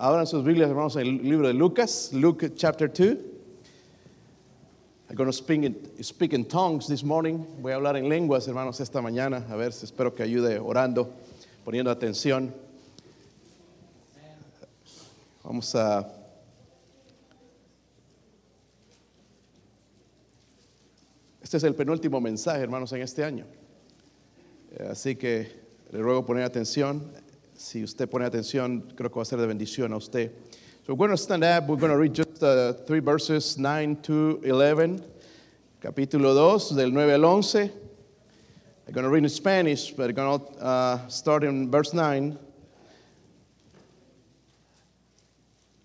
Abran sus Biblias, hermanos, en el libro de Lucas, Luke chapter 2. I'm going to speak in, speak in tongues this morning. Voy a hablar en lenguas, hermanos, esta mañana. A ver, espero que ayude orando, poniendo atención. Vamos a Este es el penúltimo mensaje, hermanos, en este año. Así que le ruego poner atención. Si usted pone atención, creo que va a ser de bendición a usted. So we're going to stand up. We're going to read just uh, three verses, 9 to 11. Capítulo 2, del 9 al 11. I'm going to read in Spanish, but I'm going to uh, start in verse 9.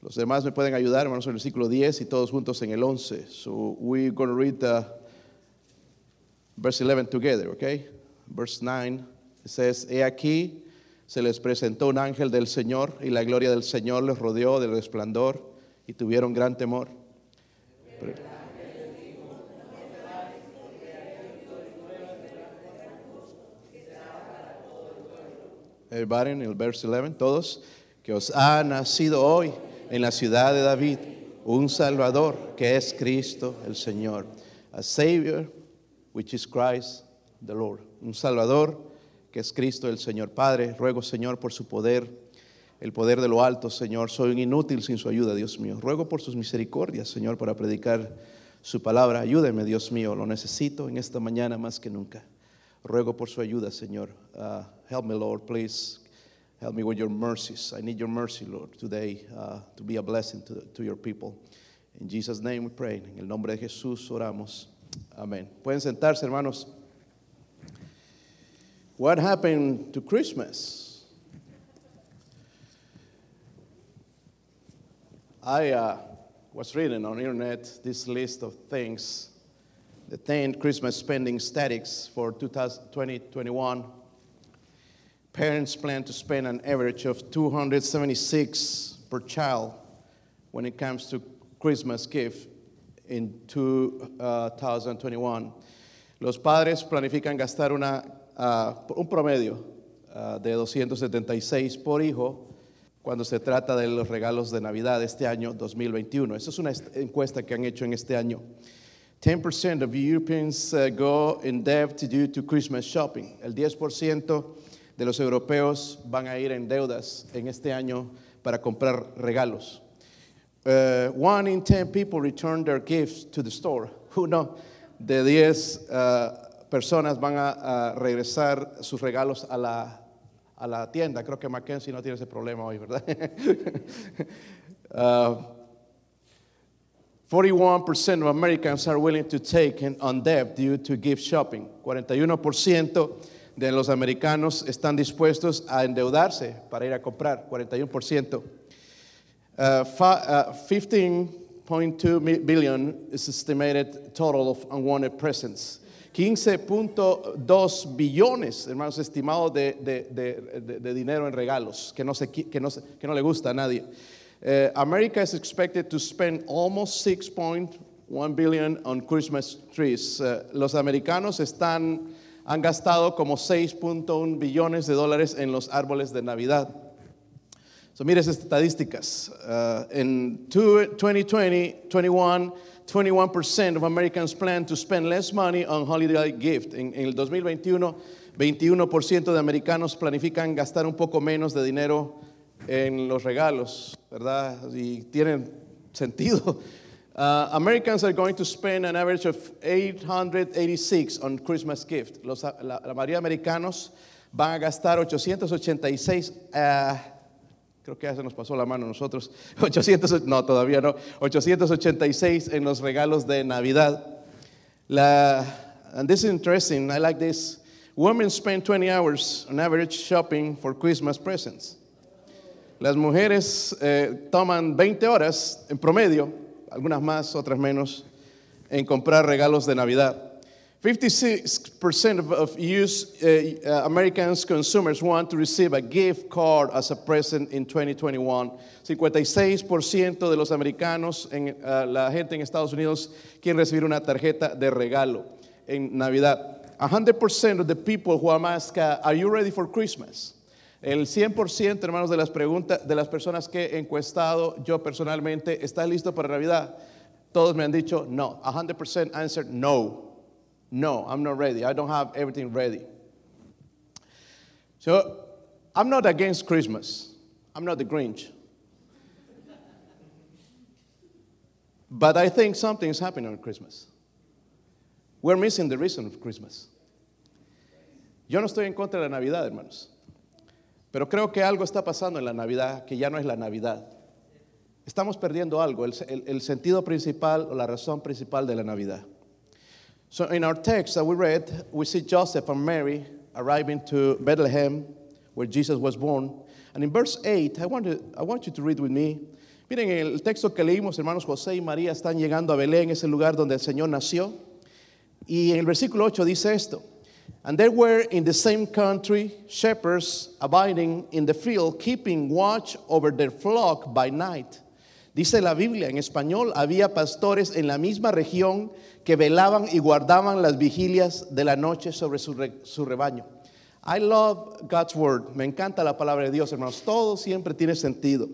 Los demás me pueden ayudar, hermanos, en el versículo 10 y todos juntos en el 11. So we're going to read the verse 11 together, okay? Verse 9 it says, He aquí se les presentó un ángel del Señor y la gloria del Señor les rodeó del resplandor y tuvieron gran temor. Everybody in el verse 11, todos, que os ha nacido hoy en la ciudad de David un Salvador que es Cristo el Señor, a Savior which is Christ the Lord, un Salvador que es Cristo el Señor. Padre, ruego Señor por su poder, el poder de lo alto, Señor, soy un inútil sin su ayuda, Dios mío. Ruego por sus misericordias, Señor, para predicar su palabra. Ayúdeme, Dios mío, lo necesito en esta mañana más que nunca. Ruego por su ayuda, Señor. Uh, help me, Lord, please. Help me with your mercies. I need your mercy, Lord, today uh, to be a blessing to, to your people. In Jesus' name we pray. En el nombre de Jesús oramos. Amén. Pueden sentarse, hermanos. What happened to Christmas? I uh, was reading on internet this list of things, the 10 Christmas spending statics for 2021. Parents plan to spend an average of 276 per child when it comes to Christmas gift in 2021. Los padres planifican gastar una, ah, un promedio ah, de 276 por hijo cuando se trata de los regalos de Navidad de este año 2021. Esa es una est- encuesta que han hecho en este año. 10% of Europeans uh, go in debt due to Christmas shopping. El 10% de los europeos van a ir en deudas en este año para comprar regalos. Uh, one in 10 people return their gifts to the store. Uno de 10 uh, personas van a, regresar sus regalos a la, a la tienda. Creo que Mackenzie no tiene ese problema hoy, ¿verdad? Uh, 41% of Americans are willing to take on debt due to gift shopping. 41% de los americanos están dispuestos a endeudarse para ir a comprar. 41%. Uh, fi- uh, 15.2 mi- billion is estimated total of unwanted presents. 15.2 billones, hermanos, estimados de, de- de- de- dinero en regalos que no, se, que, no que no le gusta a nadie. Uh, America is expected to spend almost 6.1 billion on Christmas trees. Uh, los americanos están, han gastado como 6.1 billones de dólares en los árboles de Navidad. So, mire esas estadísticas. In two- 2020, 21, 21% of Americans plan to spend less money on holiday gift. En, el 2021, 21% de americanos planifican gastar un poco menos de dinero en los regalos, ¿verdad? Y tienen sentido. Uh, Americans are going to spend an average of 886 on Christmas gift. Los, la, la mayoría de americanos van a gastar 886 uh, Creo que ya se nos pasó la mano nosotros. 800, no, todavía no. 886 en los regalos de Navidad. And this is interesting. I like this. Women spend 20 hours on average shopping for Christmas presents. Las mujeres eh, toman 20 horas en promedio, algunas más, otras menos, en comprar regalos de Navidad. 56% of, of US, uh, uh, Americans consumers want to receive a gift card as a present in 2021. 56% de los americanos, en, uh, la gente en Estados Unidos, quieren recibir una tarjeta de regalo en Navidad. 100% of the people who I'm asked, are you ready for Christmas? El 100%, hermanos, de las preguntas de las personas que he encuestado, yo personalmente, ¿estás listo para Navidad? Todos me han dicho no. 100% answered no. No, I'm not ready. I don't have everything ready. So, I'm not against Christmas. I'm not the Grinch. But I think something is happening on Christmas. We're missing the reason of Christmas. Yo no estoy en contra de la Navidad, hermanos. Pero creo que algo está pasando en la Navidad que ya no es la Navidad. Estamos perdiendo algo, el, el, el sentido principal o la razón principal de la Navidad. So in our text that we read, we see Joseph and Mary arriving to Bethlehem, where Jesus was born. And in verse 8, I want, to, I want you to read with me. Miren, el texto que leímos, hermanos José y María están llegando a Belén, ese lugar donde el Señor nació. Y en el versículo 8 dice esto. And there were in the same country shepherds abiding in the field, keeping watch over their flock by night. Dice la Biblia en español, había pastores en la misma región que velaban y guardaban las vigilias de la noche sobre su, re, su rebaño. I love God's word. Me encanta la palabra de Dios, hermanos. Todo siempre tiene sentido.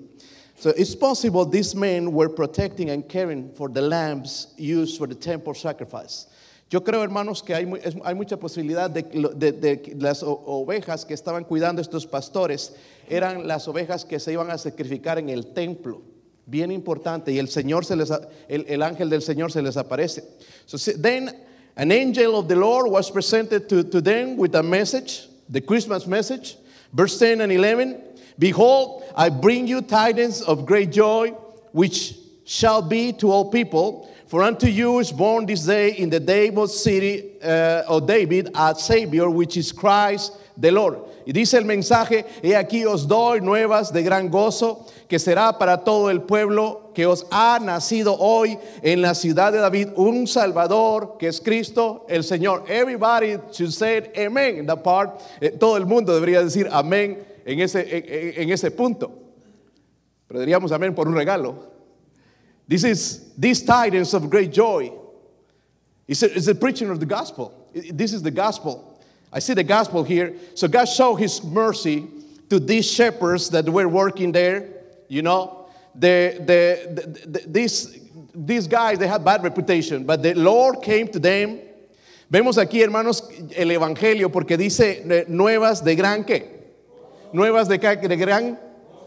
So it's possible these men were protecting and caring for the lambs used for the temple sacrifice. Yo creo, hermanos, que hay, hay mucha posibilidad de, de, de, las ovejas que estaban cuidando estos pastores eran las ovejas que se iban a sacrificar en el templo. Bien importante. Y el Señor se les, el, el ángel del Señor se les aparece. So then an angel of the Lord was presented to, to them with a message, the Christmas message. Verse 10 and 11. Behold, I bring you tidings of great joy, which shall be to all people. For unto you is born this day in the David city uh, of David a Savior, which is Christ the Lord. Y dice el mensaje, he aquí os doy nuevas de gran gozo, que será para todo el pueblo, que os ha nacido hoy en la ciudad de David un Salvador, que es Cristo el Señor. Everybody should say amen in that part. Eh, todo el mundo debería decir amén en ese, en, ese punto. Pero diríamos amén por un regalo. This is these tidings of great joy. It's a preaching of the gospel. This is the gospel. I see the gospel here. So God showed His mercy to these shepherds that were working there. You know, the, the, the, the, these, these guys they had bad reputation, but the Lord came to them. Vemos aquí, hermanos, el evangelio porque dice nuevas de gran qué? Nuevas de, de gran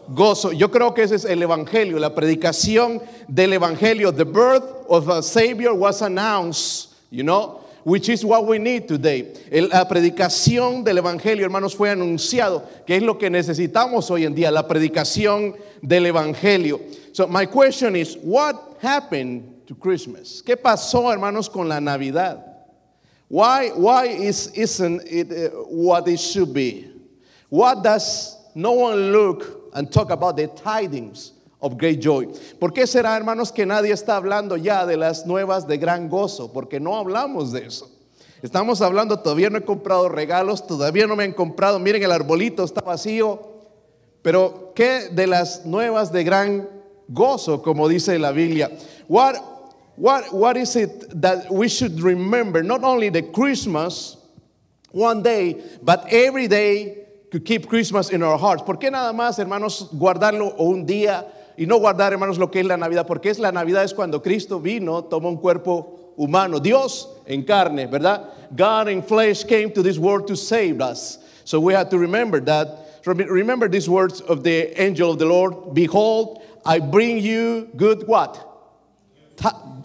gozo. Yo creo que ese es el evangelio, la predicación del evangelio. The birth of a savior was announced, you know, which is what we need today. La predicación del evangelio, hermanos, fue anunciado, que es lo que necesitamos hoy en día, la predicación del evangelio. So my question is, what happened to Christmas? ¿Qué pasó, hermanos, con la Navidad? Why why is isn't it uh, what it should be? What does no one look and talk about the tidings of great joy. ¿Por qué será, hermanos, que nadie está hablando ya de las nuevas de gran gozo? Porque no hablamos de eso. Estamos hablando, todavía no he comprado regalos, todavía no me han comprado, miren el arbolito está vacío, pero ¿qué de las nuevas de gran gozo, como dice la Biblia? What, what, what is it that we should remember? Not only the Christmas one day, but every day to keep Christmas in our hearts. ¿Por qué nada más, hermanos, guardarlo un día y no guardar, hermanos, lo que es la Navidad? Porque es la Navidad es cuando Cristo vino, tomó un cuerpo humano, Dios en carne, ¿verdad? God in flesh came to this world to save us. So we have to remember that. Remember these words of the angel of the Lord. Behold, I bring you good what?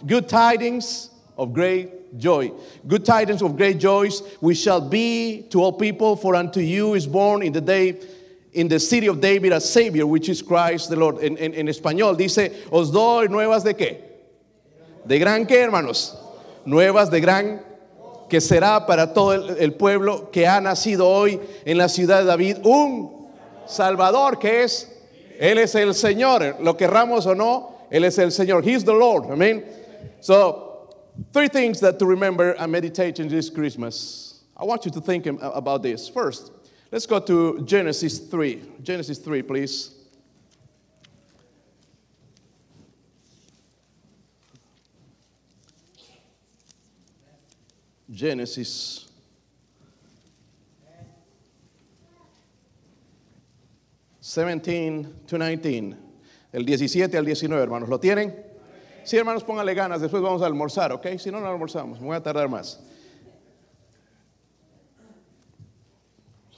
good tidings of great joy. Good tidings of great joys, we shall be to all people, for unto you is born in the day, in the city of David, a Savior, which is Christ the Lord. En, en, en español dice, os doy nuevas de qué? De gran qué, hermanos? Nuevas de gran que será para todo el, el pueblo que ha nacido hoy en la ciudad de David un Salvador que es, Él es el Señor, lo querramos o no, Él es el Señor. He's the Lord. Amen. So, Three things that to remember and meditate in this Christmas. I want you to think about this. First, let's go to Genesis 3. Genesis 3, please. Genesis 17 to 19. El 17 al 19, hermanos. ¿Lo tienen? Sí, hermanos, pónganle ganas. Después vamos a almorzar, ¿ok? Si no, no almorzamos. Me voy a tardar más.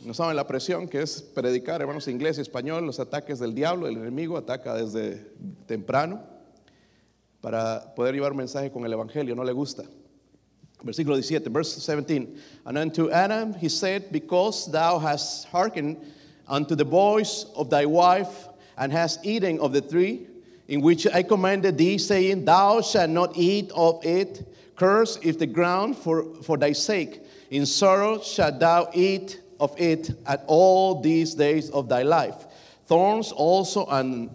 No saben la presión que es predicar, hermanos, inglés y español, los ataques del diablo, el enemigo ataca desde temprano para poder llevar mensaje con el evangelio, no le gusta. Versículo 17, verse 17. And unto Adam he said, Because thou hast hearkened unto the voice of thy wife, and hast eaten of the tree in which I commanded thee, saying, Thou shalt not eat of it, cursed is the ground for, for thy sake. In sorrow shalt thou eat of it at all these days of thy life. Thorns also, and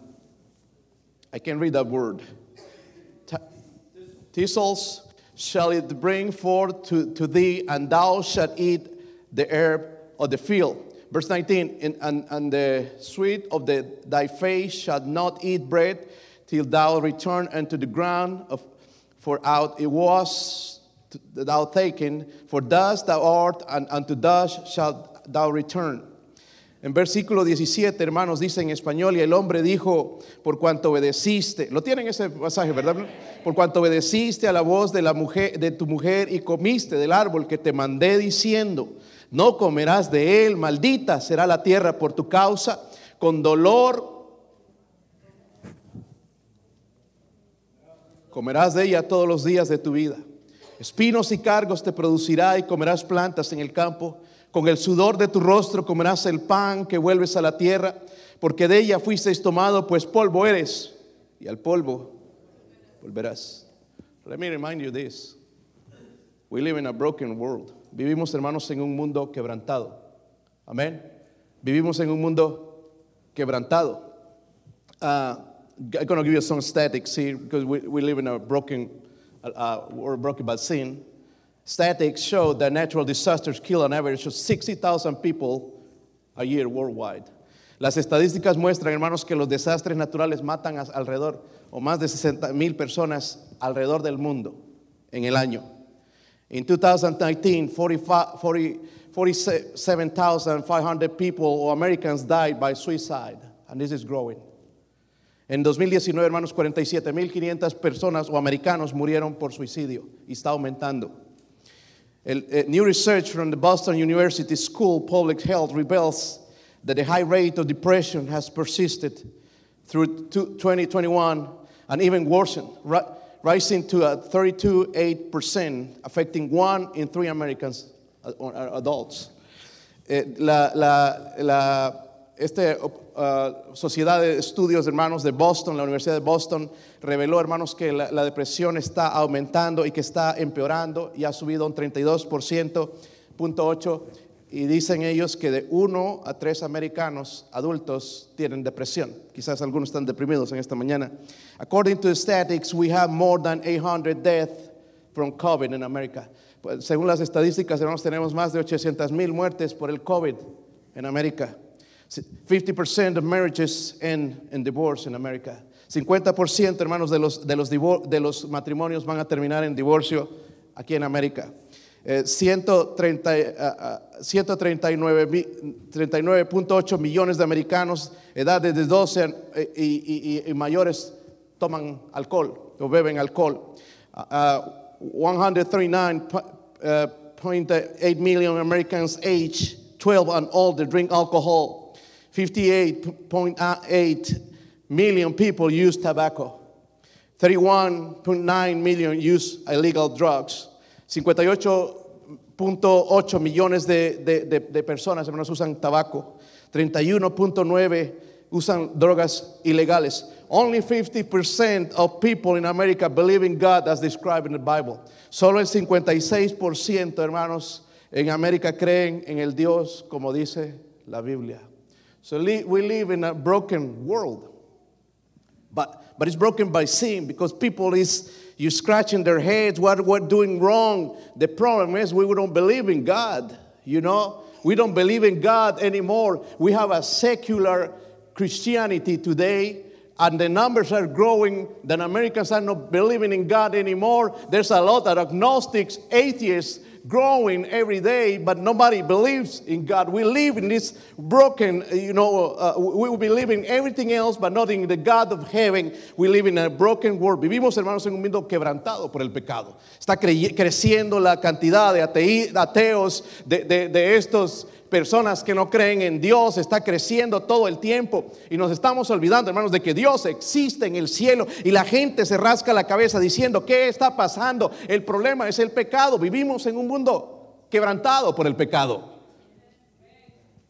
I can read that word. Thistles shall it bring forth to, to thee, and thou shalt eat the herb of the field. Verse 19, and, and, and the sweet of the, thy face shall not eat bread till thou return unto the ground, of, for out it was thou taken, for dust thou art, and unto dust shalt En versículo 17, hermanos, dice en español, y el hombre dijo, por cuanto obedeciste, lo tienen ese pasaje, ¿verdad? Por cuanto obedeciste a la voz de, la mujer, de tu mujer y comiste del árbol que te mandé diciendo, no comerás de él, maldita será la tierra por tu causa, con dolor comerás de ella todos los días de tu vida. Espinos y cargos te producirá y comerás plantas en el campo. Con el sudor de tu rostro comerás el pan que vuelves a la tierra, porque de ella fuisteis tomado, pues polvo eres, y al polvo volverás. Let me remind you this. We live in a broken world. Vivimos, hermanos, en un mundo quebrantado. Amén. Vivimos en un mundo quebrantado. Uh, I'm going to give you some statics here because we, we live in a broken, uh, we're broken by sin. Statics show that natural disasters kill on average 60,000 people a year worldwide. Las estadísticas muestran, hermanos, que los desastres naturales matan alrededor o más de 60 mil personas alrededor del mundo en el año. In 2019, 47,500 people or Americans died by suicide, and this is growing. En 2019, hermanos, 47,500 personas o americanos murieron por suicidio y está aumentando. El, uh, new research from the Boston University School of Public Health reveals that the high rate of depression has persisted through 2021 and even worsened, rising to 32.8%, affecting one in three Americans, uh, uh, adults. Eh, la, la, la, este uh, Sociedad de Estudios Hermanos de Boston, la Universidad de Boston, reveló, hermanos, que la, la, depresión está aumentando y que está empeorando y ha subido un 32.8 y dicen ellos que de uno a tres americanos adultos tienen depresión. Quizás algunos están deprimidos en esta mañana. According to the statistics, we have more than 800 deaths from COVID in America. Pues, según las estadísticas, hermanos, tenemos más de 800 mil muertes por el COVID en América. 50% of marriages end in divorce in America. 50% hermanos de los, de, los matrimonios van a terminar en divorcio aquí en América. Eh, 139.8 millones de americanos, edades de 12 eh, y, y, y, mayores, toman alcohol o beben alcohol. Uh, 139.8 million Americans age 12 and older drink alcohol. 58.8 million people use tobacco. 31.9 million use illegal drugs. 58.8 millones de, de, de, de, personas hermanos, usan tabaco. 31.9 usan drogas ilegales. Only 50% of people in America believe in God as described in the Bible. Solo el 56%, hermanos, en América creen en el Dios como dice la Biblia. So we live in a broken world. But, but it's broken by sin because people is you scratching their heads, what we're doing wrong. The problem is we don't believe in God, you know? We don't believe in God anymore. We have a secular Christianity today and the numbers are growing, then Americans are not believing in God anymore. There's a lot of agnostics, atheists growing every day, but nobody believes in God. We live in this broken, you know, uh, we believe in everything else, but not in the God of heaven. We live in a broken world. Vivimos, hermanos, en un mundo quebrantado por el pecado. Está creciendo la cantidad de ateos, de estos personas que no creen en Dios, está creciendo todo el tiempo y nos estamos olvidando, hermanos, de que Dios existe en el cielo y la gente se rasca la cabeza diciendo, ¿qué está pasando? El problema es el pecado. Vivimos en un mundo quebrantado por el pecado.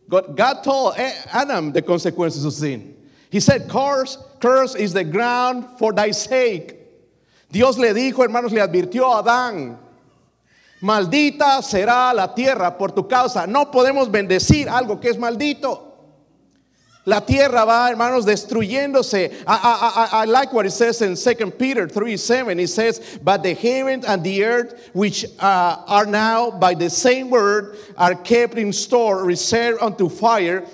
God, told Adam the consequences of sin. He said, curse, curse is the ground for thy sake. Dios le dijo, hermanos, le advirtió a Adán, Maldita será la tierra por tu causa. No podemos bendecir algo que es maldito. La tierra va, hermanos, destruyéndose. I, like what it says in 2 Peter 3 7. It says, But the heaven and the earth, which uh, are now by the same word, are kept in store, reserved unto fire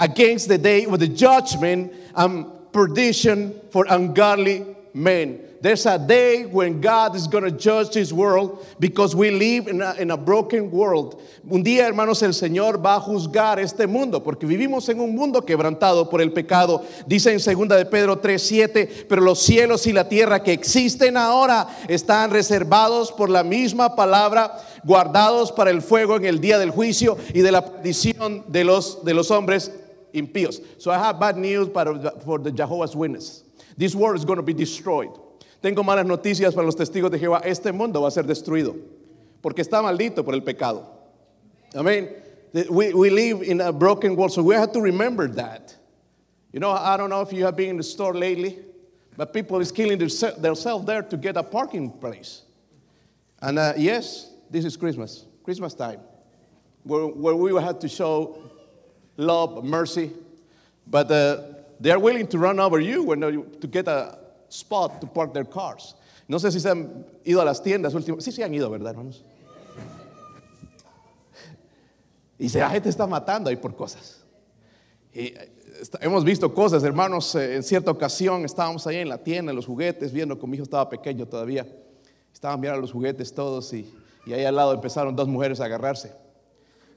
against the day of the judgment and perdition for ungodly men. There's a day when God is going to judge this world because we live in a, broken world. Un día, hermanos, el Señor va a juzgar este mundo porque vivimos en un mundo quebrantado por el pecado. Dice en 2 de Pedro 3:7, pero los cielos y la tierra que existen ahora están reservados por la misma palabra, guardados para el fuego en el día del juicio y de la perdición de los de los hombres impíos. So I have bad news for the Jehovah's Witness. This world is going to be destroyed. Tengo malas noticias para los testigos de Jehová. Este mundo va a ser destruido porque está maldito por el pecado. Amén. We, we live in a broken world, so we have to remember that. You know, I don't know if you have been in the store lately, but people is killing themselves there to get a parking place. And uh, yes, this is Christmas, Christmas time, where, where we will have to show love, mercy, but uh, they are willing to run over you when to get a, spot to park their cars. No sé si se han ido a las tiendas últimamente. Sí, sí han ido, ¿verdad, hermanos? Y la gente está matando ahí por cosas. Eh, hemos visto cosas, hermanos. Eh, en cierta ocasión estábamos ahí en la tienda, en los juguetes, viendo como mi hijo estaba pequeño todavía. Estaban mirando los juguetes todos y, y ahí al lado empezaron dos mujeres a agarrarse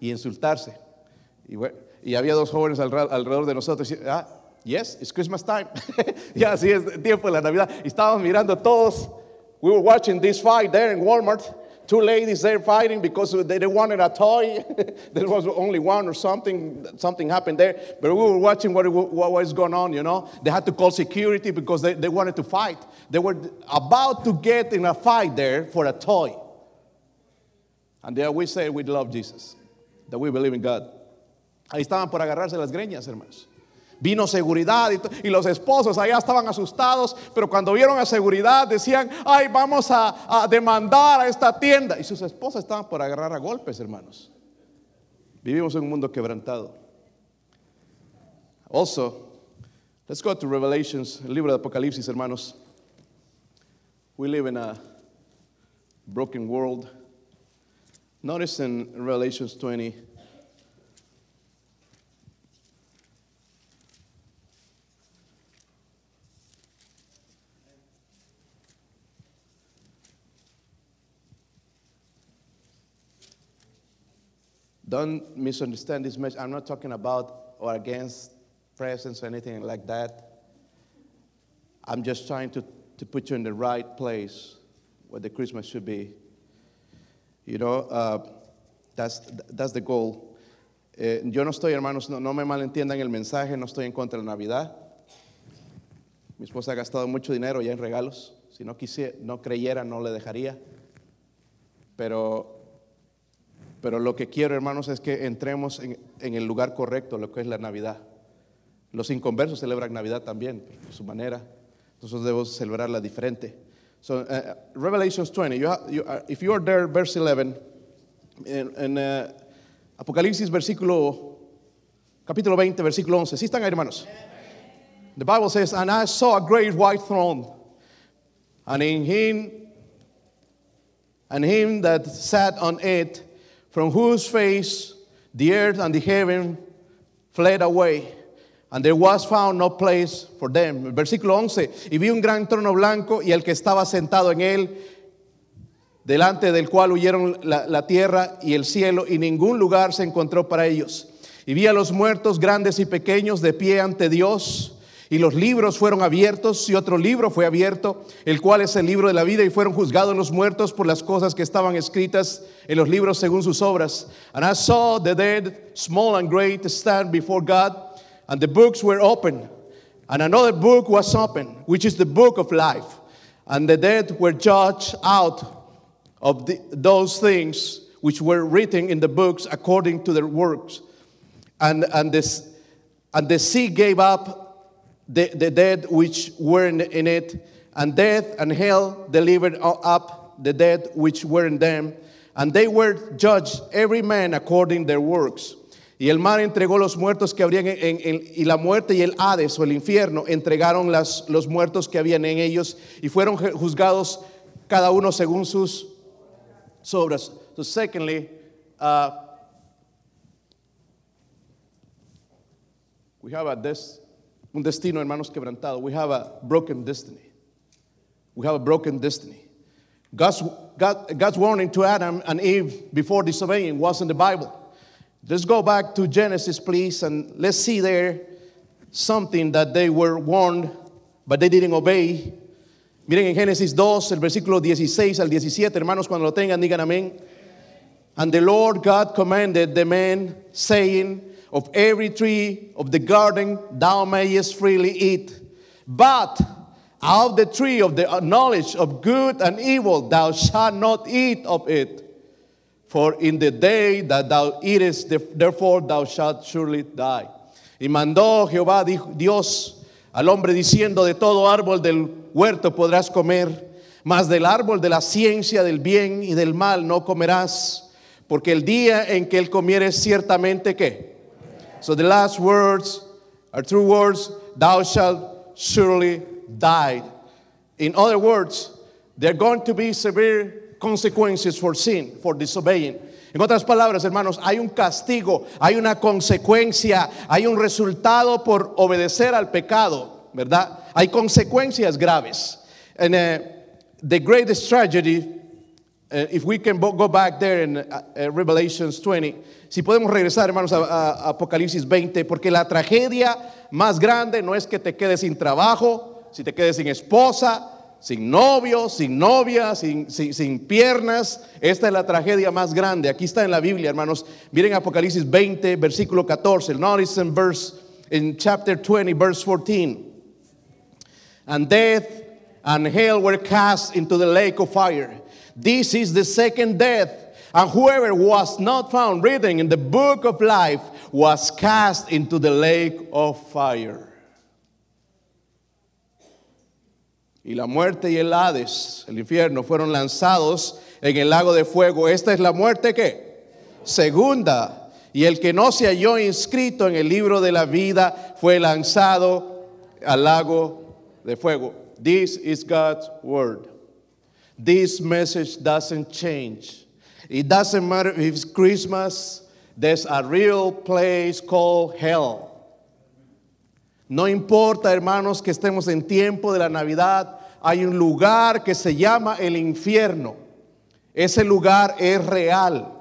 y insultarse. Y, y había dos jóvenes alrededor de nosotros. Y, ah, Yes, it's Christmas time. ya, sí, es tiempo de la Navidad. Estábamos mirando todos. We were watching this fight there in Walmart. Two ladies there fighting because they wanted a toy. there was only one or something. Something happened there. But we were watching what, what was going on, you know. They had to call security because they, they wanted to fight. They were about to get in a fight there for a toy. And there we say we love Jesus, that we believe in God. Ahí estaban por agarrarse las greñas, hermanos. Vino seguridad y, los esposos allá estaban asustados, pero cuando vieron a seguridad decían, ay, vamos a, demandar a esta tienda. Y sus esposas estaban por agarrar a golpes, hermanos. Vivimos en un mundo quebrantado. Also, let's go to Revelations, el libro de Apocalipsis, hermanos. We live in a broken world. Notice in Revelations 20, Don't misunderstand this message. I'm not talking about or against presence or anything like that. I'm just trying to, to put you in the right place where the Christmas should be. You know, uh, that's, that's the goal. Eh, yo no estoy, hermanos, no, no me malentiendan el mensaje, no estoy en contra de la Navidad. Mi esposa ha gastado mucho dinero ya en regalos. Si no, quisiera, no creyera, no le dejaría. Pero pero lo que quiero, hermanos, es que entremos en, el lugar correcto, lo que es la Navidad. Los inconversos celebran Navidad también, de su manera. Nosotros debemos celebrarla diferente. So, uh, Revelations 20, you you uh, if you are there, verse 11, en, uh, Apocalipsis, versículo, capítulo 20, versículo 11. ¿Sí están ahí, hermanos? The Bible says, And I saw a great white throne, and in him, and him that sat on it, from whose face the earth and the heaven fled away. And there was found no place for them. Versículo 11. Y vi un gran trono blanco y el que estaba sentado en él delante del cual huyeron la, la tierra y el cielo, y ningún lugar se encontró para ellos. Y vi a los muertos grandes y pequeños de pie ante Dios. Y los libros fueron abiertos y otro libro fue abierto, el cual es el libro de la vida, y fueron juzgados los muertos por las cosas que estaban escritas en los libros según sus obras. And I saw the dead, small and great, stand before God, and the books were open. And another book was open, which is the book of life. And the dead were judged out of the, those things which were written in the books according to their works. And, and, this, and the sea gave up the, the dead which were in, it, and death and hell delivered up the dead which were in them, and they were judged every man according their works. Y el mar entregó los muertos que habrían en, en, y la muerte y el Hades o el infierno entregaron las, los muertos que habían en ellos y fueron juzgados cada uno según sus obras. So secondly, uh, we have a this un destino, hermanos, quebrantado. We have a broken destiny. We have a broken destiny. God's, God, God's warning to Adam and Eve before disobeying was in the Bible. Let's go back to Genesis, please, and let's see there something that they were warned, but they didn't obey. Miren en Génesis 2, el versículo 16 al 17, hermanos, cuando lo tengan, digan amén. And the Lord God commanded the man, saying, Of every tree of the garden thou mayest freely eat, but of the tree of the knowledge of good and evil thou shalt not eat of it. For in the day that thou eatest, therefore thou shalt surely die. Y mandó Jehová Dios al hombre diciendo, de todo árbol del huerto podrás comer, mas del árbol de la ciencia del bien y del mal no comerás, porque el día en que él comieres ciertamente que so the last words are true words, thou shalt surely die. In other words, there are going to be severe consequences for sin, for disobeying. En otras palabras, hermanos, hay un castigo, hay una consecuencia, hay un resultado por obedecer al pecado, ¿verdad? Hay consecuencias graves. And uh, the greatest tragedy if we can go back there in uh, uh, Revelations 20, si podemos regresar, hermanos, a, a, Apocalipsis 20, porque la tragedia más grande no es que te quedes sin trabajo, si te quedes sin esposa, sin novio, sin novia, sin, sin, sin, piernas. Esta es la tragedia más grande. Aquí está en la Biblia, hermanos. Miren Apocalipsis 20, versículo 14. Notice in verse, in chapter 20, verse 14. And death and hell were cast into the lake of fire. This is the second death. And whoever was not found written in the book of life was cast into the lake of fire. Y la muerte y el Hades, el infierno, fueron lanzados en el lago de fuego. Esta es la muerte que segunda. Y el que no se halló inscrito en el libro de la vida fue lanzado al lago de fuego. This is God's word. This message doesn't change. It doesn't matter if it's Christmas, there's a real place called hell. No importa, hermanos, que estemos en tiempo de la Navidad, hay un lugar que se llama el infierno. Ese lugar es real.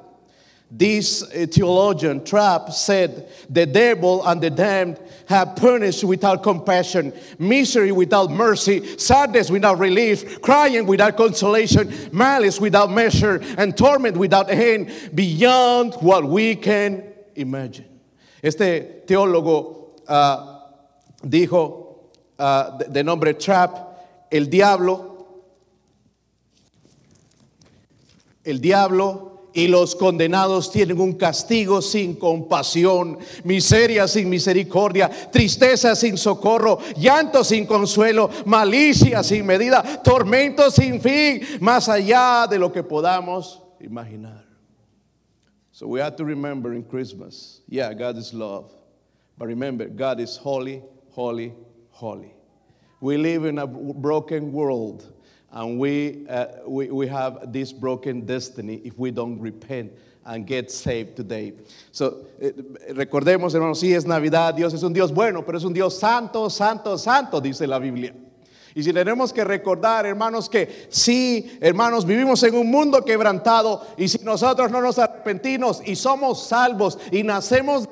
This uh, theologian, Trapp, said, The devil and the damned have punished without compassion, misery without mercy, sadness without relief, crying without consolation, malice without measure, and torment without end, beyond what we can imagine. Este teólogo uh, dijo uh, de, de nombre Trapp, el diablo, el diablo y los condenados tienen un castigo sin compasión, miseria sin misericordia, tristeza sin socorro, llanto sin consuelo, malicia sin medida, tormento sin fin, más allá de lo que podamos imaginar. So we have to remember in Christmas, yeah, God is love. But remember, God is holy, holy, holy. We live in a broken world. And we, uh, we, we have this broken destiny if we don't repent and get saved today. So, eh, recordemos, hermanos, sí es Navidad, Dios es un Dios bueno, pero es un Dios santo, santo, santo, dice la Biblia. Y si tenemos que recordar, hermanos, que sí, hermanos, vivimos en un mundo quebrantado y si nosotros no nos arrepentimos y somos salvos y nacemos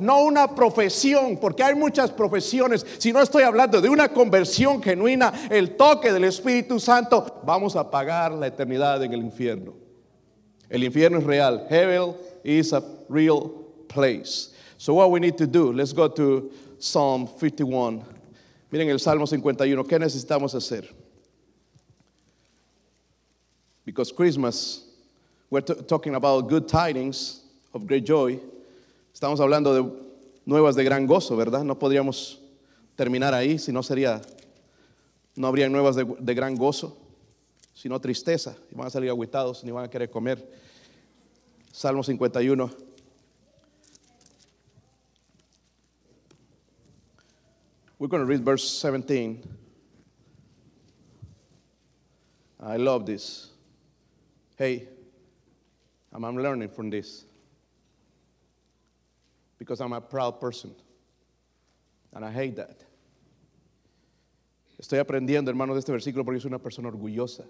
no una profesión, porque hay muchas profesiones, si no estoy hablando de una conversión genuina, el toque del Espíritu Santo, vamos a pagar la eternidad en el infierno. El infierno es real. Hell is a real place. So what we need to do, let's go to Psalm 51. Miren el Salmo 51, ¿qué necesitamos hacer? Because Christmas, we're talking about good tidings of great joy. Estamos hablando de nuevas de gran gozo, ¿verdad? No podríamos terminar ahí, si no sería, no habría nuevas de, gran gozo, sino tristeza. Y van a salir aguitados, ni van a querer comer. Salmo 51. We're going to read verse 17. I love this. Hey, I'm learning from this because I'm a proud person. And I hate that. Estoy aprendiendo, hermano, de este versículo porque soy una persona orgullosa.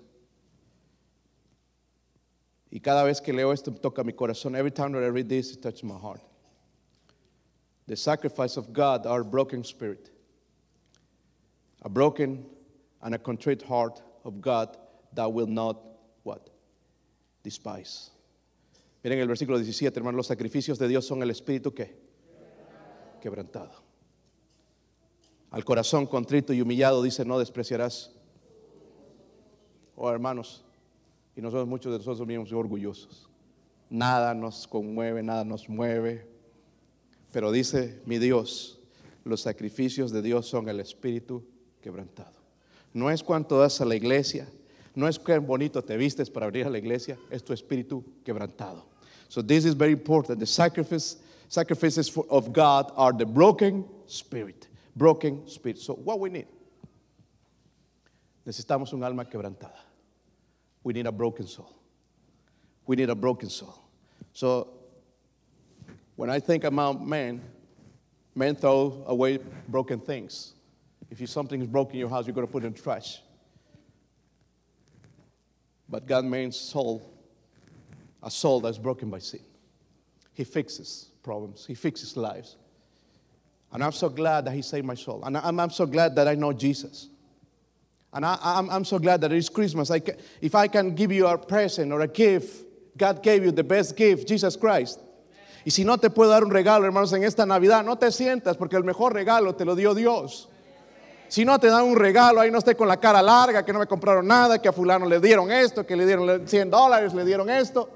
Y cada vez que leo esto toca mi corazón. Every time that I read this, it touches my heart. The sacrifice of God, our broken spirit. a broken and a contrite heart of God that will not what? Despise. Miren el versículo 17, hermano, los sacrificios de Dios son el espíritu que quebrantado. Al corazón contrito y humillado dice, no despreciarás. Oh, hermanos, y nosotros muchos de nosotros somos orgullosos. Nada nos conmueve, nada nos mueve. Pero dice mi Dios, los sacrificios de Dios son el espíritu quebrantado. No es cuánto das a la iglesia, no es qué bonito te vistes para abrir a la iglesia, es tu espíritu quebrantado. So this is very important. The sacrifice, sacrifices for, of God are the broken spirit, broken spirit. So what we need? Necesitamos un alma quebrantada. We need a broken soul. We need a broken soul. So when I think about men, men throw away broken things. If you, something is broken in your house, you're going to put it in trash. But God made soul a soul that's broken by sin. He fixes problems, He fixes lives. And I'm so glad that He saved my soul. And I'm, so glad that I know Jesus. And I'm, so glad that it's Christmas. I can, if I can give you a present or a gift, God gave you the best gift, Jesus Christ. Y si no te puedo dar un regalo, hermanos, en esta Navidad, no te sientas porque el mejor regalo te lo dio Dios. Si no te dan un regalo, ahí no esté con la cara larga, que no me compraron nada, que a fulano le dieron esto, que le dieron 100 dólares, le dieron esto.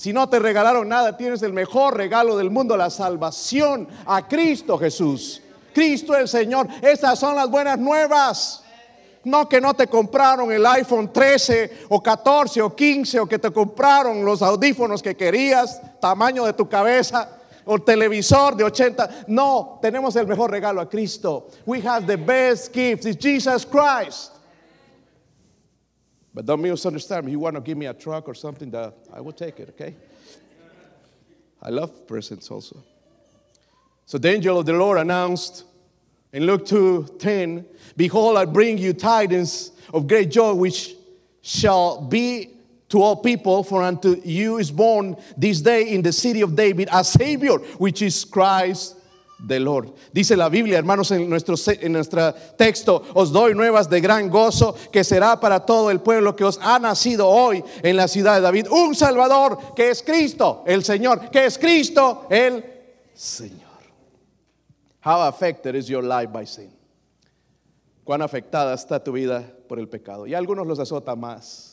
Si no te regalaron nada, tienes el mejor regalo del mundo, la salvación a Cristo Jesús. Cristo el Señor. Estas son las buenas nuevas. No que no te compraron el iPhone 13 o 14 o 15 o que te compraron los audífonos que querías, tamaño de tu cabeza o televisor de 80. No, tenemos el mejor regalo a Cristo. We have the best gift. It's Jesus Christ. But don't misunderstand me. You want to give me a truck or something that I will take it, okay? I love presents also. So the angel of the Lord announced in Luke 2 10, Behold, I bring you tidings of great joy, which shall be to all people, for unto you is born this day in the city of David a Savior, which is Christ the Lord. Dice la Biblia, hermanos, en nuestro, en nuestro texto, os doy nuevas de gran gozo que será para todo el pueblo que os ha nacido hoy en la ciudad de David. Un Salvador que es Cristo, el Señor, que es Cristo, el Señor. How affected is your life by sin? ¿Cuán afectada está tu vida por el pecado? Y algunos los azota más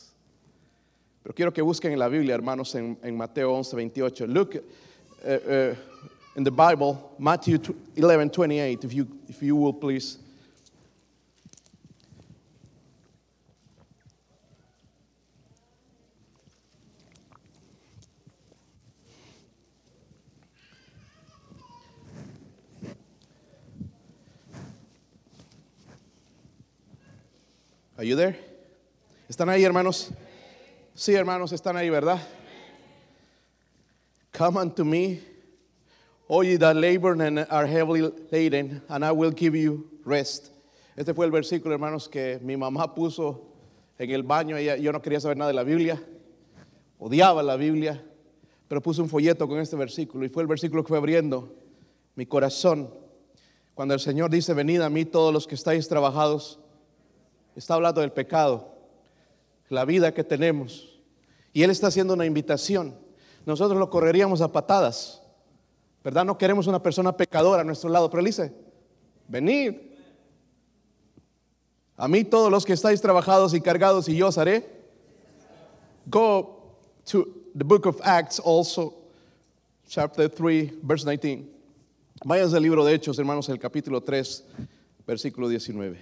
pero quiero que busquen en la Biblia, hermanos, en, en Mateo 11, 28. Look uh, uh, in the Bible, Matthew 11, 28, if you, if you will please. Are you there? ¿Están ahí, hermanos? Sí, hermanos, están ahí, ¿verdad? Come unto me, all ye that labor and are heavily laden, and I will give you rest. Este fue el versículo, hermanos, que mi mamá puso en el baño. Ella, yo no quería saber nada de la Biblia, odiaba la Biblia, pero puso un folleto con este versículo y fue el versículo que fue abriendo mi corazón. Cuando el Señor dice, venid a mí todos los que estáis trabajados, está hablando del pecado, la vida que tenemos. Y Él está haciendo una invitación. Nosotros lo correríamos a patadas, ¿verdad? No queremos una persona pecadora a nuestro lado, pero Él dice, venid. A mí todos los que estáis trabajados y cargados y yo os haré. Go to the book of Acts also, chapter 3, verse 19. Vayas al libro de Hechos, hermanos, el capítulo 3, versículo 19.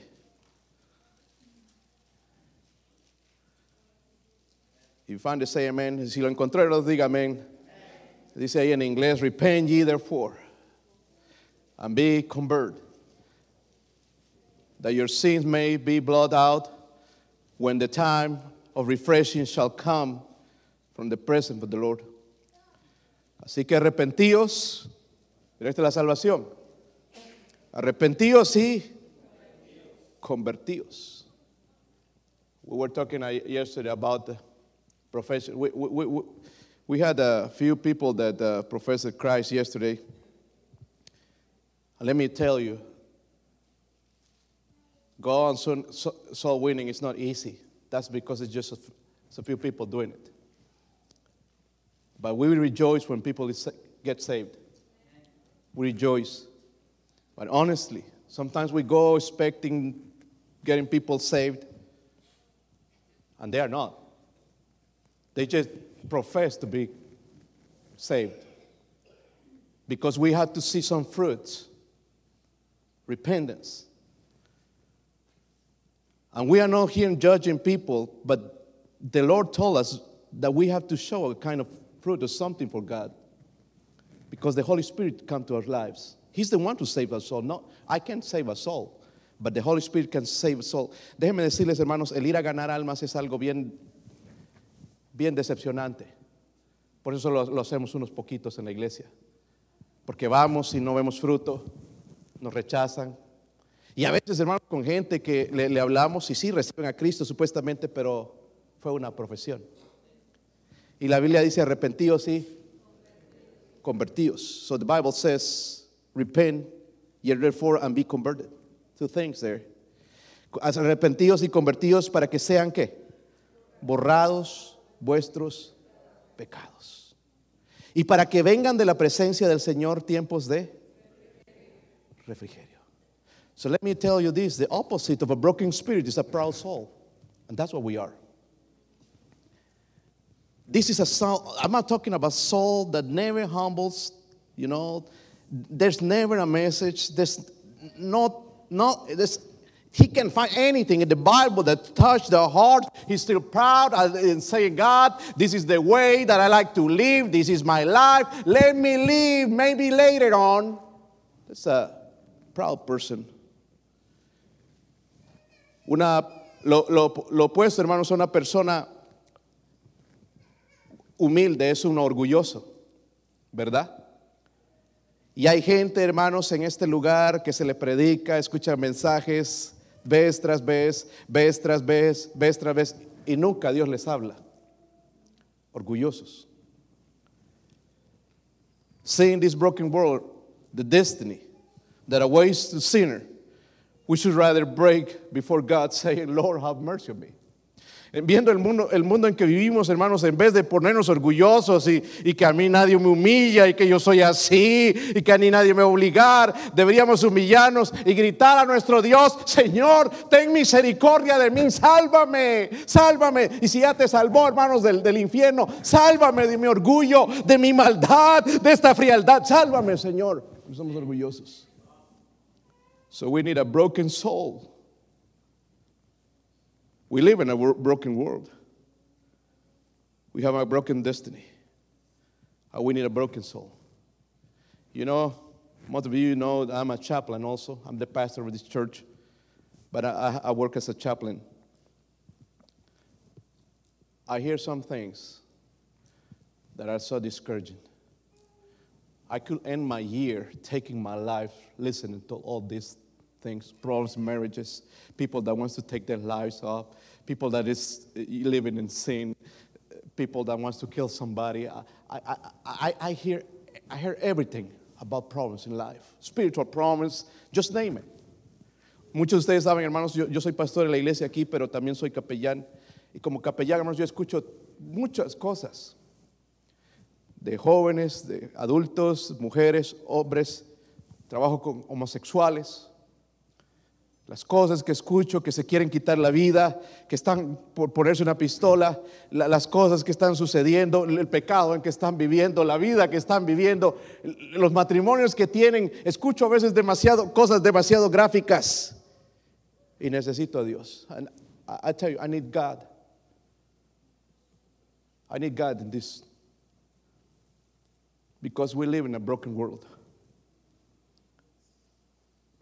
If you find say amen. Si lo encontraron, diga amén. Dice ahí en inglés, repent ye therefore and be converted, that your sins may be blotted out when the time of refreshing shall come from the presence of the Lord. Así que arrepentíos, mira esta es la salvación. Arrepentíos y convertíos. We were talking uh, yesterday about the profession. We, we, we, we had a few people that uh, professed Christ yesterday. Let me tell you, go on soul, soul winning is not easy. That's because it's just a, it's a few people doing it. But we rejoice when people get saved. We rejoice. But honestly, sometimes we go expecting getting people saved, and they are not. They just profess to be saved. Because we had to see some fruits repentance. And we are not here judging people, but the Lord told us that we have to show a kind of fruit or something for God. Because the Holy Spirit come to our lives. He's the one to save us all. No, I can't save us all, but the Holy Spirit can save us all. Déjenme decirles, hermanos, el ir a ganar almas es algo bien, bien decepcionante. Por eso lo, hacemos unos poquitos en la iglesia. Porque vamos y no vemos fruto, nos rechazan. Y a veces, hermanos, con gente que le, hablamos y sí reciben a Cristo supuestamente, pero fue una profesión. Y la Biblia dice arrepentidos y convertidos. So the Bible says, repent, ye therefore and be converted. Two things there. Arrepentidos y convertidos para que sean qué? Borrados vuestros pecados. Y para que vengan de la presencia del Señor tiempos de refrigerio. So let me tell you this the opposite of a broken spirit is a proud soul. And that's what we are. This is a soul, I'm not talking about soul that never humbles, you know. There's never a message. There's not, not, there's, he can find anything in the Bible that touch the heart. He's still proud and saying, God, this is the way that I like to live. This is my life. Let me live. Maybe later on. That's a proud person. Una, lo, lo, lo opuesto, hermanos, a una persona humilde es un orgulloso, ¿verdad? Y hay gente, hermanos, en este lugar que se le predica, escucha mensajes vez tras vez, vez tras vez, vez tras vez, y nunca Dios les habla. Orgullosos. Seeing this broken world, the destiny that awaits the sinner, we should rather break before God, saying, Lord, have mercy on me. Viendo el mundo, el mundo en que vivimos, hermanos, en vez de ponernos orgullosos y, que a mí nadie me humilla y que yo soy así y que a mí nadie me va a obligar, deberíamos humillarnos y gritar a nuestro Dios, Señor, ten misericordia de mí, sálvame, sálvame. Y si ya te salvó, hermanos, del infierno, sálvame de mi orgullo, de mi maldad, de esta frialdad, sálvame, Señor. Somos orgullosos. So we need a broken soul. We live in a broken world. We have a broken destiny. Uh, we need a broken soul. You know, most of you know that I'm a chaplain also. I'm the pastor of this church, but I, I work as a chaplain. I hear some things that are so discouraging. I could end my year taking my life listening to all these things, problems marriages, people that wants to take their lives off, people that is uh, living in sin, people that wants to kill somebody. I, I, I, I, hear, I hear everything about problems in life, spiritual problems, just name it. Muchos de ustedes saben, hermanos, yo, yo soy pastor de la iglesia aquí, pero también soy capellán. Y como capellán, hermanos, yo escucho muchas cosas de jóvenes, de adultos, mujeres, hombres, trabajo con homosexuales, las cosas que escucho que se quieren quitar la vida, que están por ponerse una pistola, las cosas que están sucediendo, el pecado en que están viviendo, la vida que están viviendo, los matrimonios que tienen. Escucho a veces demasiado cosas demasiado gráficas y necesito a Dios. I, I tell you, I need God. I need God in this because we live in a broken world.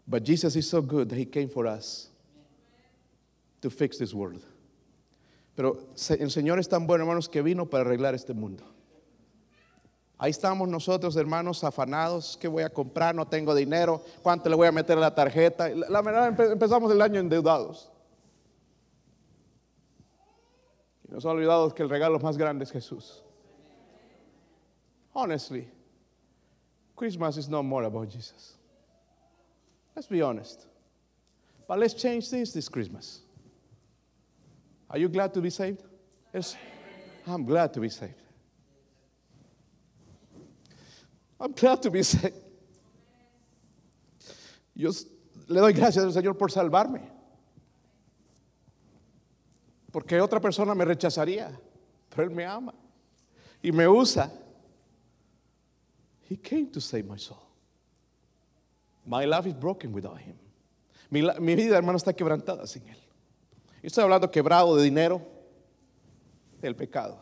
But Jesus is so good that He came for us to fix this world. Pero el Señor es tan bueno, hermanos, que vino para arreglar este mundo. Ahí estamos nosotros, hermanos, afanados. ¿Qué voy a comprar? No tengo dinero. ¿Cuánto le voy a meter a la tarjeta? La verdad, empezamos el año endeudados. Y nos ha olvidado que el regalo más grande es Jesús. Honestly, Christmas is no more about Jesus. Let's be honest. But let's change things this Christmas. Are you glad to be saved? Yes. I'm glad to be saved. I'm glad to be saved. Yo le doy gracias al Señor por salvarme. Porque otra persona me rechazaría, pero Él me ama y me usa. He came to save my soul. My life is broken without him. Mi, vida, hermano, está quebrantada sin él. Yo estoy hablando quebrado de dinero, del pecado.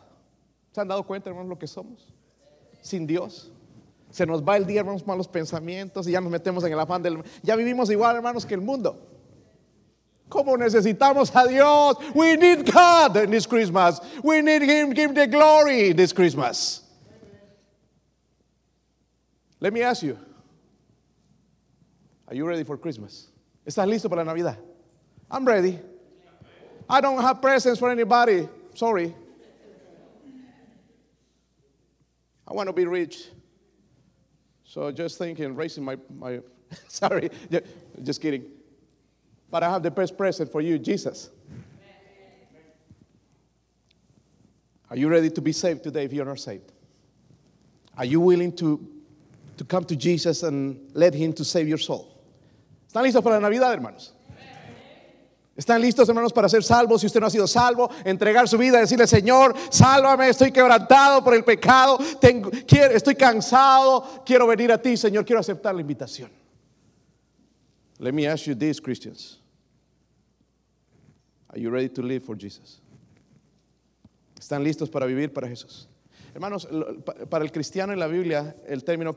¿Se han dado cuenta, hermanos, lo que somos? Sin Dios. Se nos va el día, hermanos, malos pensamientos y ya nos metemos en el afán del... Ya vivimos igual, hermanos, que el mundo. ¿Cómo necesitamos a Dios? We need God in this Christmas. We need Him, give the glory this Christmas. Let me ask you, are you ready for Christmas? ¿Estás listo para la Navidad? I'm ready. I don't have presents for anybody. Sorry. I want to be rich. So just thinking, raising my, my sorry, just kidding. But I have the best present for you, Jesus. Are you ready to be saved today if you're not saved? Are you willing to, to come to Jesus and let Him to save your soul? ¿Están listos para la Navidad, hermanos? ¿Están listos, hermanos, para ser salvos? Si usted no ha sido salvo, entregar su vida, decirle, Señor, sálvame, estoy quebrantado por el pecado, estoy cansado, quiero venir a ti, Señor, quiero aceptar la invitación. Let me ask you this, Christians. Are you ready to live for Jesus? ¿Están listos para vivir para Jesús? Hermanos, para el cristiano en la Biblia, el término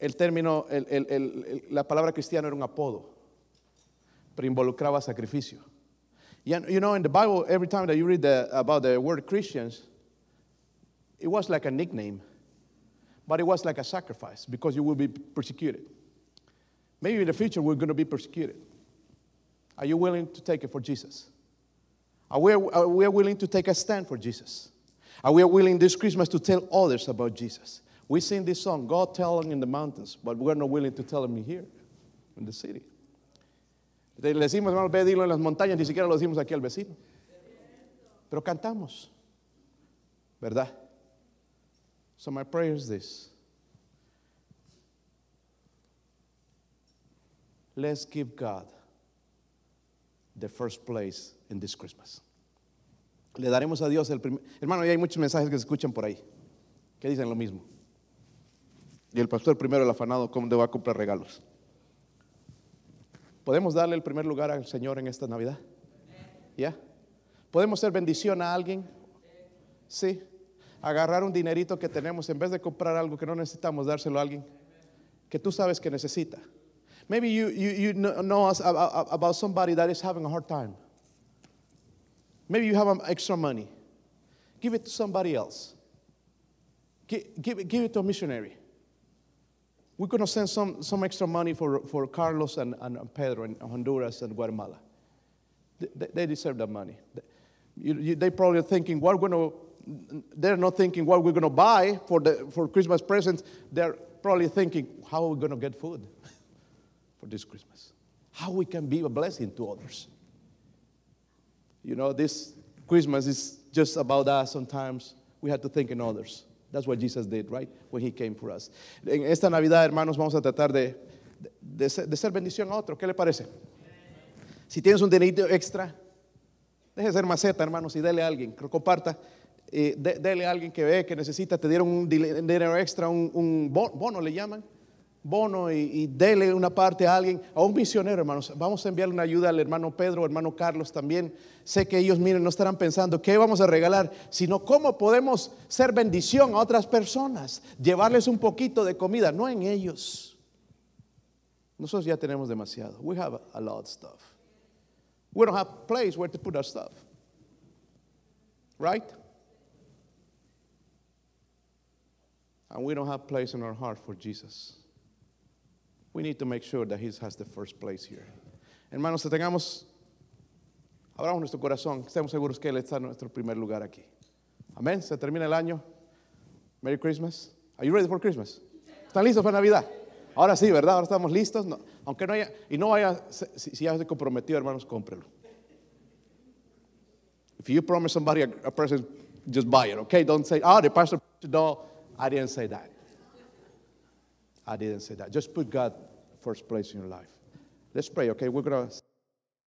el término, el, el, la palabra cristiano era un apodo, pero involucraba sacrificio. You know, in the Bible, every time that you read the, about the word Christians, it was like a nickname, but it was like a sacrifice because you will be persecuted. Maybe in the future we're going to be persecuted. Are you willing to take it for Jesus? Are we, are we willing to take a stand for Jesus? Are we willing this Christmas to tell others about Jesus? We sing this song, God telling in the mountains, but we're not willing to tell him here in the city. Le decimos, hermano, ve dilo en las montañas, ni siquiera lo decimos aquí al vecino. Pero cantamos, ¿verdad? So my prayer is this. Let's give God the first place in this Christmas. Le daremos a Dios el primer. Hermano, y hay muchos mensajes que se escuchan por ahí que dicen lo mismo. Y el pastor primero el afanado cómo va a comprar regalos. ¿Podemos darle el primer lugar al Señor en esta Navidad? ¿Ya? ¿Podemos ser bendición a alguien? Sí. Agarrar un dinerito que tenemos en vez de comprar algo que no necesitamos, dárselo a alguien que tú sabes que necesita. Maybe you, you, you know about somebody that is having a hard time. Maybe you have extra money. Give it to somebody else. Give, give it to a missionary. We're going to send some, some extra money for, for Carlos and, and Pedro in Honduras and Guatemala. They, they deserve that money. You, you, they probably are thinking, what we're going to, they're not thinking what we're going to buy for, the, for Christmas presents. They're probably thinking, how are we going to get food for this Christmas? How we can be a blessing to others. You know, this Christmas is just about us sometimes. We have to think in others. That's what Jesus did, right? When he came for us. En esta Navidad, hermanos, vamos a tratar de, de, ser, bendición a otro. ¿Qué le parece? Si tienes un dinerito extra, deje de ser maceta, hermanos, y dele a alguien. Comparta. Eh, de, dele a alguien que ve que necesita, te dieron un dinero extra, un bono, le llaman bono y, dele una parte a alguien, a un misionero, hermanos. Vamos a enviarle una ayuda al hermano Pedro, hermano Carlos también. Sé que ellos, miren, no estarán pensando qué vamos a regalar, sino cómo podemos ser bendición a otras personas, llevarles un poquito de comida, no en ellos. Nosotros ya tenemos demasiado. We have a lot of stuff. We don't have place where to put our stuff. Right? And we don't have place in our heart for Jesus. We need to make sure that He has the first place here. Hermanos, tengamos, abramos nuestro corazón, estemos seguros que Él está en nuestro primer lugar aquí. Amén. Se termina el año. Merry Christmas. Are you ready for Christmas? ¿Están listos para Navidad? Ahora sí, ¿verdad? Ahora estamos listos. No, aunque no haya, y no vaya, si, si ya se comprometió, hermanos, cómprelo. If you promise somebody a, a present, just buy it, okay? Don't say, oh, the pastor, no, I didn't say that. I didn't say that. Just put God first place in your life. Let's pray, okay? We're going to